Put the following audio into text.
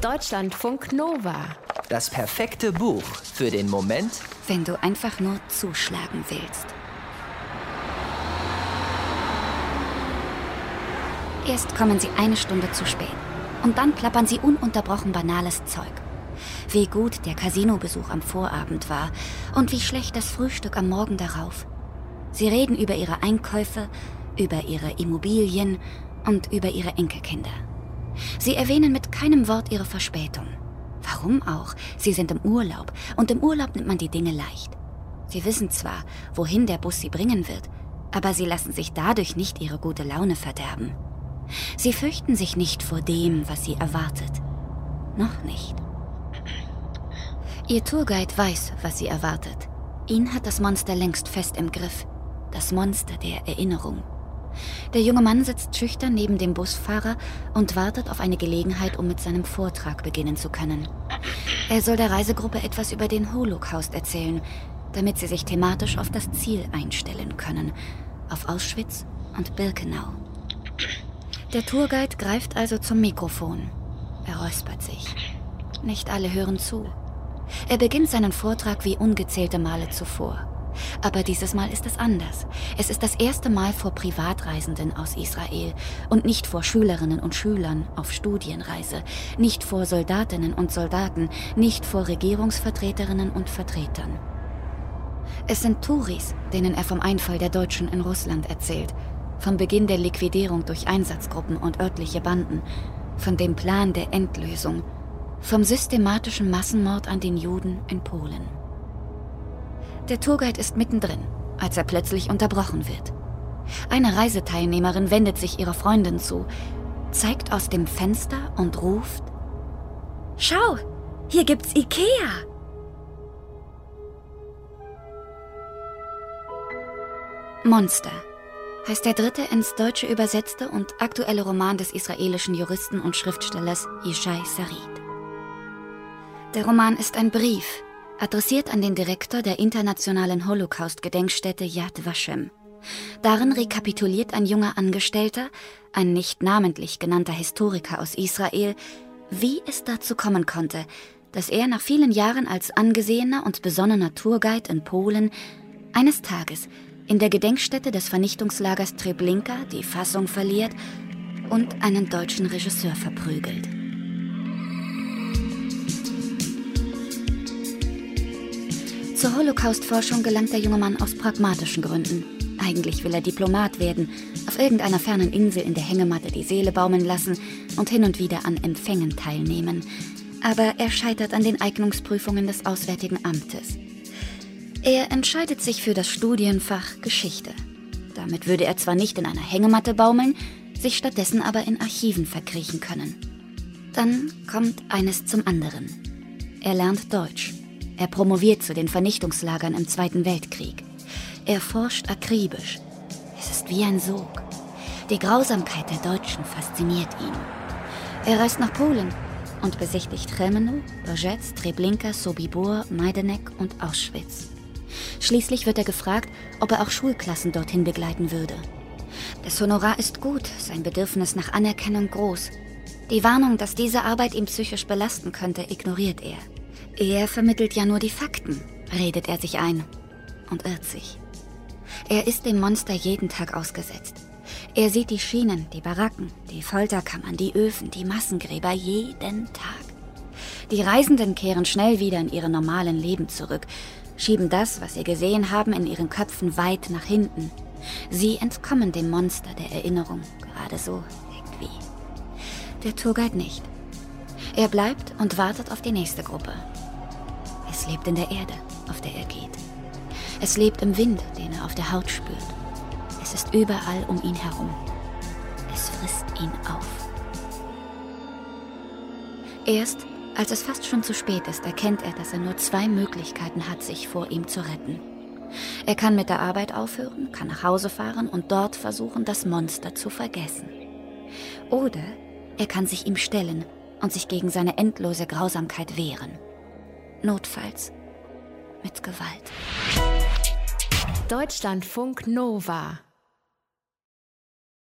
Deutschlandfunk Nova. Das perfekte Buch für den Moment, wenn du einfach nur zuschlagen willst. Erst kommen sie eine Stunde zu spät. Und dann plappern sie ununterbrochen banales Zeug. Wie gut der Casinobesuch am Vorabend war und wie schlecht das Frühstück am Morgen darauf. Sie reden über ihre Einkäufe, über ihre Immobilien und über ihre Enkelkinder. Sie erwähnen mit keinem Wort ihre Verspätung. Warum auch? Sie sind im Urlaub und im Urlaub nimmt man die Dinge leicht. Sie wissen zwar, wohin der Bus sie bringen wird, aber sie lassen sich dadurch nicht ihre gute Laune verderben. Sie fürchten sich nicht vor dem, was sie erwartet. Noch nicht. Ihr Tourguide weiß, was sie erwartet. Ihn hat das Monster längst fest im Griff. Das Monster der Erinnerung. Der junge Mann sitzt schüchtern neben dem Busfahrer und wartet auf eine Gelegenheit, um mit seinem Vortrag beginnen zu können. Er soll der Reisegruppe etwas über den Holocaust erzählen, damit sie sich thematisch auf das Ziel einstellen können, auf Auschwitz und Birkenau. Der Tourguide greift also zum Mikrofon. Er räuspert sich. Nicht alle hören zu. Er beginnt seinen Vortrag wie ungezählte Male zuvor. Aber dieses Mal ist es anders. Es ist das erste Mal vor Privatreisenden aus Israel und nicht vor Schülerinnen und Schülern auf Studienreise, nicht vor Soldatinnen und Soldaten, nicht vor Regierungsvertreterinnen und Vertretern. Es sind Touris, denen er vom Einfall der Deutschen in Russland erzählt, vom Beginn der Liquidierung durch Einsatzgruppen und örtliche Banden, von dem Plan der Endlösung, vom systematischen Massenmord an den Juden in Polen. Der Tourguide ist mittendrin, als er plötzlich unterbrochen wird. Eine Reiseteilnehmerin wendet sich ihrer Freundin zu, zeigt aus dem Fenster und ruft: Schau, hier gibt's Ikea! Monster heißt der dritte ins Deutsche übersetzte und aktuelle Roman des israelischen Juristen und Schriftstellers Yishai Sarid. Der Roman ist ein Brief, adressiert an den Direktor der internationalen Holocaust-Gedenkstätte Yad Vashem. Darin rekapituliert ein junger Angestellter, ein nicht namentlich genannter Historiker aus Israel, wie es dazu kommen konnte, dass er nach vielen Jahren als angesehener und besonnener Tourguide in Polen eines Tages in der Gedenkstätte des Vernichtungslagers Treblinka die Fassung verliert und einen deutschen Regisseur verprügelt. Zur Holocaust-Forschung gelangt der junge Mann aus pragmatischen Gründen. Eigentlich will er Diplomat werden, auf irgendeiner fernen Insel in der Hängematte die Seele baumeln lassen und hin und wieder an Empfängen teilnehmen. Aber er scheitert an den Eignungsprüfungen des Auswärtigen Amtes. Er entscheidet sich für das Studienfach Geschichte. Damit würde er zwar nicht in einer Hängematte baumeln, sich stattdessen aber in Archiven verkriechen können. Dann kommt eines zum anderen. Er lernt Deutsch. Er promoviert zu den Vernichtungslagern im Zweiten Weltkrieg. Er forscht akribisch. Es ist wie ein Sog. Die Grausamkeit der Deutschen fasziniert ihn. Er reist nach Polen und besichtigt Chelmeno, Borzec, Treblinka, Sobibor, Majdanek und Auschwitz. Schließlich wird er gefragt, ob er auch Schulklassen dorthin begleiten würde. Das Honorar ist gut, sein Bedürfnis nach Anerkennung groß. Die Warnung, dass diese Arbeit ihn psychisch belasten könnte, ignoriert er. Er vermittelt ja nur die Fakten, redet er sich ein und irrt sich. Er ist dem Monster jeden Tag ausgesetzt. Er sieht die Schienen, die Baracken, die Folterkammern, die Öfen, die Massengräber jeden Tag. Die Reisenden kehren schnell wieder in ihre normalen Leben zurück, schieben das, was sie gesehen haben, in ihren Köpfen weit nach hinten. Sie entkommen dem Monster der Erinnerung, gerade so irgendwie. Der Tourguide nicht. Er bleibt und wartet auf die nächste Gruppe. Es lebt in der Erde, auf der er geht. Es lebt im Wind, den er auf der Haut spürt. Es ist überall um ihn herum. Es frisst ihn auf. Erst als es fast schon zu spät ist, erkennt er, dass er nur zwei Möglichkeiten hat, sich vor ihm zu retten. Er kann mit der Arbeit aufhören, kann nach Hause fahren und dort versuchen, das Monster zu vergessen. Oder er kann sich ihm stellen und sich gegen seine endlose Grausamkeit wehren notfalls mit Gewalt. Deutschlandfunk Nova